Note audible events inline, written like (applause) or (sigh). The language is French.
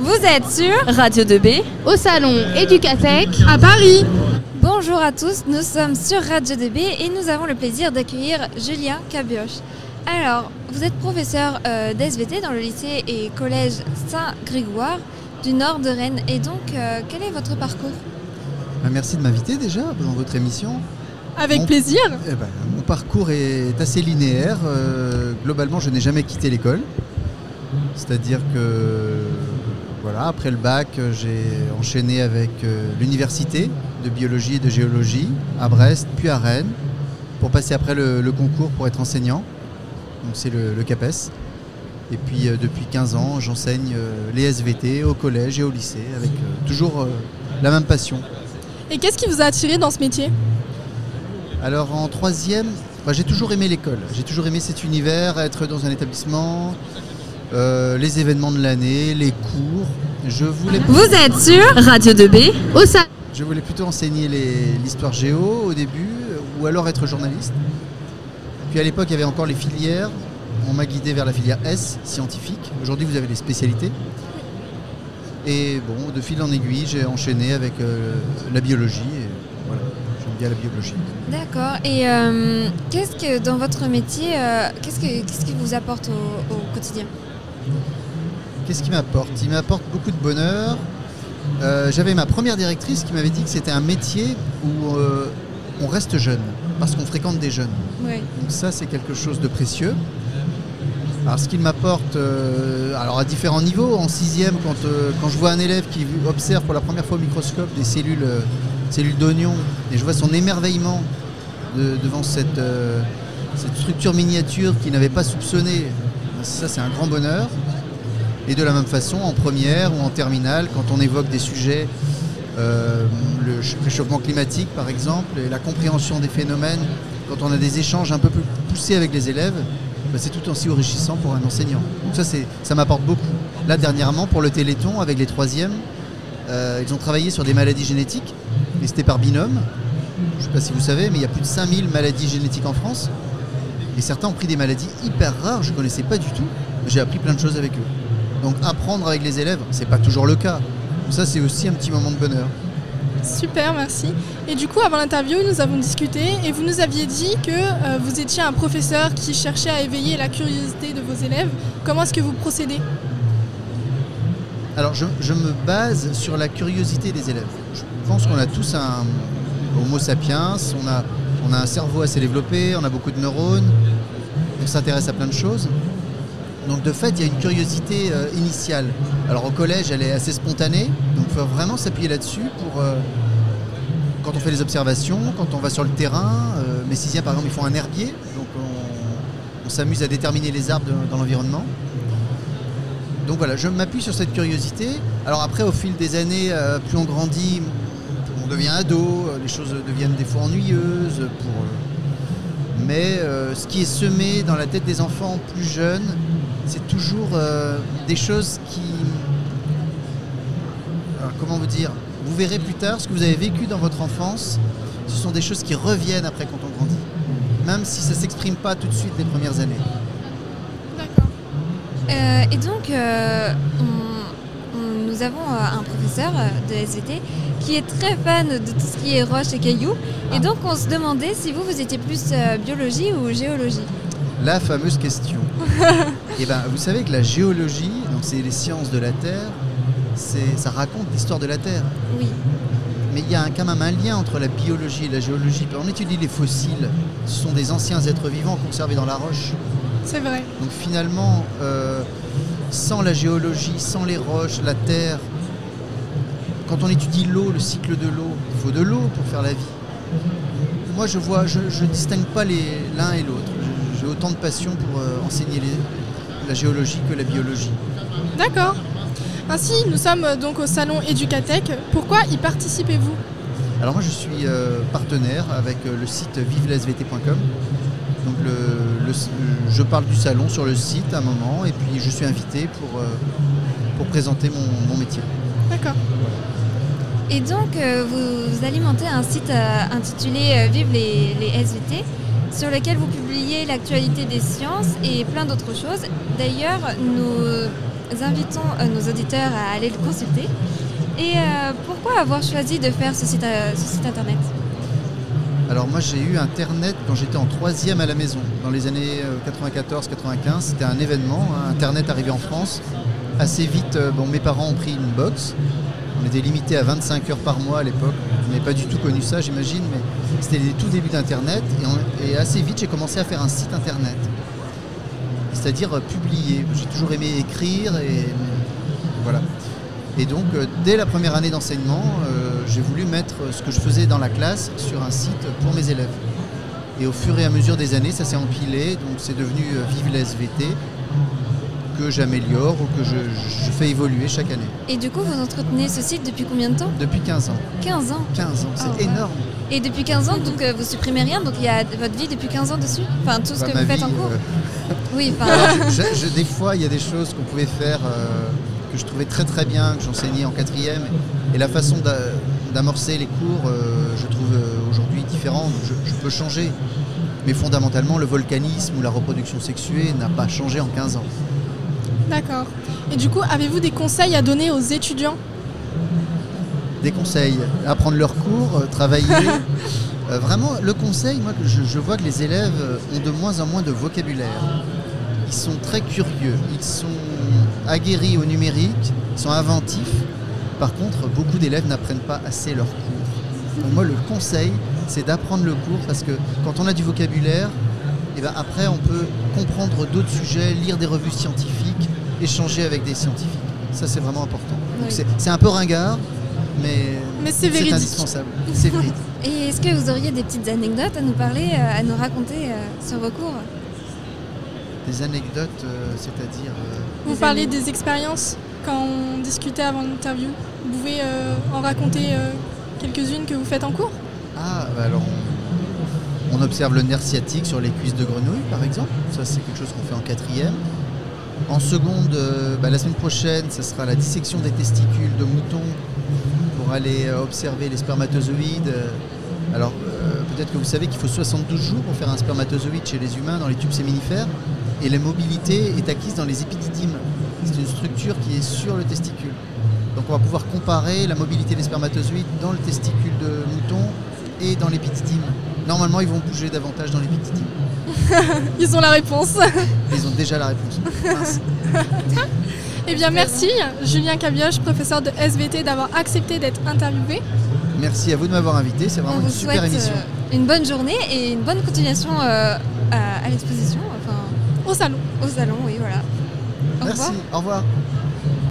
Vous êtes sur Radio 2B au salon Educatec à Paris. Bonjour à tous, nous sommes sur Radio 2B et nous avons le plaisir d'accueillir Julien Cabioche. Alors, vous êtes professeur euh, d'SVT dans le lycée et collège Saint-Grégoire du nord de Rennes. Et donc, euh, quel est votre parcours? Bah, Merci de m'inviter déjà dans votre émission. Avec plaisir. Eh ben, mon parcours est assez linéaire. Euh, globalement, je n'ai jamais quitté l'école. C'est-à-dire que voilà, après le bac, j'ai enchaîné avec euh, l'université de biologie et de géologie à Brest, puis à Rennes, pour passer après le, concours pour être enseignant. Donc c'est le, CAPES. Et puis euh, depuis 15 ans, j'enseigne les SVT au collège et au lycée avec toujours la même passion. Et qu'est-ce qui vous a attiré dans ce métier? Alors en troisième, j'ai toujours aimé l'école. J'ai toujours aimé cet univers, être dans un établissement, euh, les événements de l'année, les cours. Je voulais. Vous êtes sur Radio 2B au sein. Je voulais plutôt enseigner l'histoire géo au début, ou alors être journaliste. Puis à l'époque, il y avait encore les filières. On m'a guidé vers la filière S, scientifique. Aujourd'hui, vous avez les spécialités. Et bon, de fil en aiguille, j'ai enchaîné avec euh, la biologie. Et voilà la biologie. D'accord. Et euh, qu'est-ce que dans votre métier, euh, qu'est-ce, que, qui vous apporte au, quotidien? Qu'est-ce qui m'apporte? Il m'apporte beaucoup de bonheur. Euh, j'avais ma première directrice qui m'avait dit que c'était un métier où on reste jeune, parce qu'on fréquente des jeunes. Donc ça, c'est quelque chose de précieux. Alors ce qu'il m'apporte, alors à différents niveaux, en sixième, quand, quand je vois un élève qui observe pour la première fois au microscope des cellules cellule d'oignon, et je vois son émerveillement devant euh, cette, structure miniature qu'il n'avait pas soupçonné. Ça, c'est un grand bonheur. Et de la même façon, en première ou en terminale, quand on évoque des sujets, euh, le réchauffement climatique par exemple, et la compréhension des phénomènes, quand on a des échanges un peu plus poussés avec les élèves, bah, c'est tout aussi enrichissant pour un enseignant. Donc ça, ça m'apporte beaucoup. Là, dernièrement, pour le Téléthon, avec les troisièmes, euh, ils ont travaillé sur des maladies génétiques mais c'était par binôme. Je ne sais pas si vous savez, mais il y a plus de 5000 maladies génétiques en France. Et certains ont pris des maladies hyper rares, je ne connaissais pas du tout. J'ai appris plein de choses avec eux. Donc apprendre avec les élèves, c'est pas toujours le cas. Ça, c'est aussi un petit moment de bonheur. Super, merci. Et du coup, avant l'interview, nous avons discuté et vous nous aviez dit que euh, vous étiez un professeur qui cherchait à éveiller la curiosité de vos élèves. Comment est-ce que vous procédez? Alors, je, je, me base sur la curiosité des élèves. Je pense qu'on a tous un Homo sapiens, on a, on a un cerveau assez développé, on a beaucoup de neurones, on s'intéresse à plein de choses. Donc de fait, il y a une curiosité euh, initiale. Alors au collège, elle est assez spontanée, donc il faut vraiment s'appuyer là-dessus pour euh, quand on fait les observations, quand on va sur le terrain. Euh, mes sixièmes, par exemple, ils font un herbier, donc on, s'amuse à déterminer les arbres dans l'environnement. Donc voilà, je m'appuie sur cette curiosité. Alors après, au fil des années, plus on grandit, devient ado, euh, les choses deviennent des fois ennuyeuses. Euh, mais euh, ce qui est semé dans la tête des enfants plus jeunes, c'est toujours des choses qui... comment vous dire Vous verrez plus tard ce que vous avez vécu dans votre enfance, ce sont des choses qui reviennent après quand on grandit. Même si ça ne s'exprime pas tout de suite les premières années. D'accord. et donc, nous avons un professeur de SVT qui est très fan de tout ce qui est roches et cailloux. Et ah. donc on se demandait si vous, vous étiez plus euh, biologie ou géologie. La fameuse question. et (laughs) eh ben, vous savez que la géologie, donc c'est les sciences de la Terre, ça raconte l'histoire de la Terre. Oui. Mais il y a quand même un lien entre la biologie et la géologie. On étudie les fossiles, ce sont des anciens êtres vivants conservés dans la roche. C'est vrai. Donc finalement, euh, sans la géologie, sans les roches, la Terre, quand on étudie l'eau, le cycle de l'eau, il faut de l'eau pour faire la vie. Moi, je vois, je ne distingue pas l'un et l'autre. J'ai autant de passion pour euh, enseigner la géologie que la biologie. D'accord. Ainsi, nous sommes euh, donc au salon Educatec. Pourquoi y participez-vous? Alors moi, je suis euh, partenaire avec le site vivelesvt.com. Donc je parle du salon sur le site à un moment et puis je suis invité pour, pour présenter mon, métier. D'accord. Et donc, euh, vous, alimentez un site euh, intitulé euh, Vive les, SVT, sur lequel vous publiez l'actualité des sciences et plein d'autres choses. D'ailleurs, nous invitons euh, nos auditeurs à aller le consulter. Et euh, pourquoi avoir choisi de faire euh, ce site internet? Alors moi j'ai eu Internet quand j'étais en troisième à la maison, dans les années 94-95. C'était un événement, hein. Internet arrivé en France. Assez vite, euh, bon, mes parents ont pris une box. On était limité à 25 heures par mois à l'époque. Je n'avais pas du tout connu ça j'imagine, mais c'était les tout débuts d'Internet. Et, et assez vite j'ai commencé à faire un site Internet. C'est-à-dire euh, publier. J'ai toujours aimé écrire et voilà. Et donc, euh, dès la première année d'enseignement, euh, j'ai voulu mettre ce que je faisais dans la classe sur un site pour mes élèves. Et au fur et à mesure des années, ça s'est empilé, donc c'est devenu euh, Vive la SVT, que j'améliore ou que je, je fais évoluer chaque année. Et du coup, vous entretenez ce site depuis combien de temps? Depuis 15 ans. 15 ans? 15 ans, c'est Ah, ouais. énorme. Et depuis 15 ans, donc euh, vous supprimez rien, donc il y a votre vie depuis 15 ans dessus? Enfin, tout ce Bah, que vous faites vie, en cours? euh, (laughs) Oui, enfin, Alors, je- je- des fois, il y a des choses qu'on pouvait faire euh, que je trouvais très très bien, que j'enseignais en quatrième. Et la façon d'a- d'amorcer les cours, euh, je trouve euh, aujourd'hui différente. Je, je peux changer. Mais fondamentalement, le volcanisme ou la reproduction sexuée n'a pas changé en 15 ans. D'accord. Et du coup, avez-vous des conseils à donner aux étudiants? Des conseils, apprendre leurs cours, euh, travailler. (laughs) Vraiment, le conseil, moi, je, je vois que les élèves ont de moins en moins de vocabulaire. Ils sont très curieux, ils sont aguerris au numérique, ils sont inventifs. Par contre, beaucoup d'élèves n'apprennent pas assez leurs cours. Donc moi, le conseil, c'est d'apprendre le cours parce que quand on a du vocabulaire, eh ben, après, on peut comprendre d'autres sujets, lire des revues scientifiques, échanger avec des scientifiques. Ça, c'est vraiment important. Oui. c'est- un peu ringard, mais, Mais c'est indispensable. C'est (laughs) et est-ce que vous auriez des petites anecdotes à nous parler, euh, à nous raconter euh, sur vos cours? Des anecdotes, euh, c'est-à-dire. euh, Vous parlez des expériences quand on discutait avant l'interview. Vous pouvez euh, en raconter quelques-unes que vous faites en cours? Ah, bah alors on, on observe le nerf sciatique sur les cuisses de grenouille, par exemple. Ça, c'est quelque chose qu'on fait en quatrième. En seconde, bah, la semaine prochaine, ce sera la dissection des testicules de mouton pour aller observer les spermatozoïdes. Alors, euh, peut-être que vous savez qu'il faut 72 jours pour faire un spermatozoïde chez les humains dans les tubes séminifères. Et la mobilité est acquise dans les épididymes. C'est une structure qui est sur le testicule. Donc on va pouvoir comparer la mobilité des spermatozoïdes dans le testicule de mouton et dans l'épididyme. Normalement, ils vont bouger davantage dans l'épididyme. (laughs) Ils ont la réponse. (laughs) Ils ont déjà la réponse. Eh bien, merci Julien Cabioche, professeur de SVT, d'avoir accepté d'être interviewé. Merci à vous de m'avoir invité. C'est On vraiment vous une super souhaite émission. euh, une bonne journée et une bonne continuation euh, à, l'exposition, enfin Au salon. au salon, oui, voilà. Au Merci. revoir. Au revoir.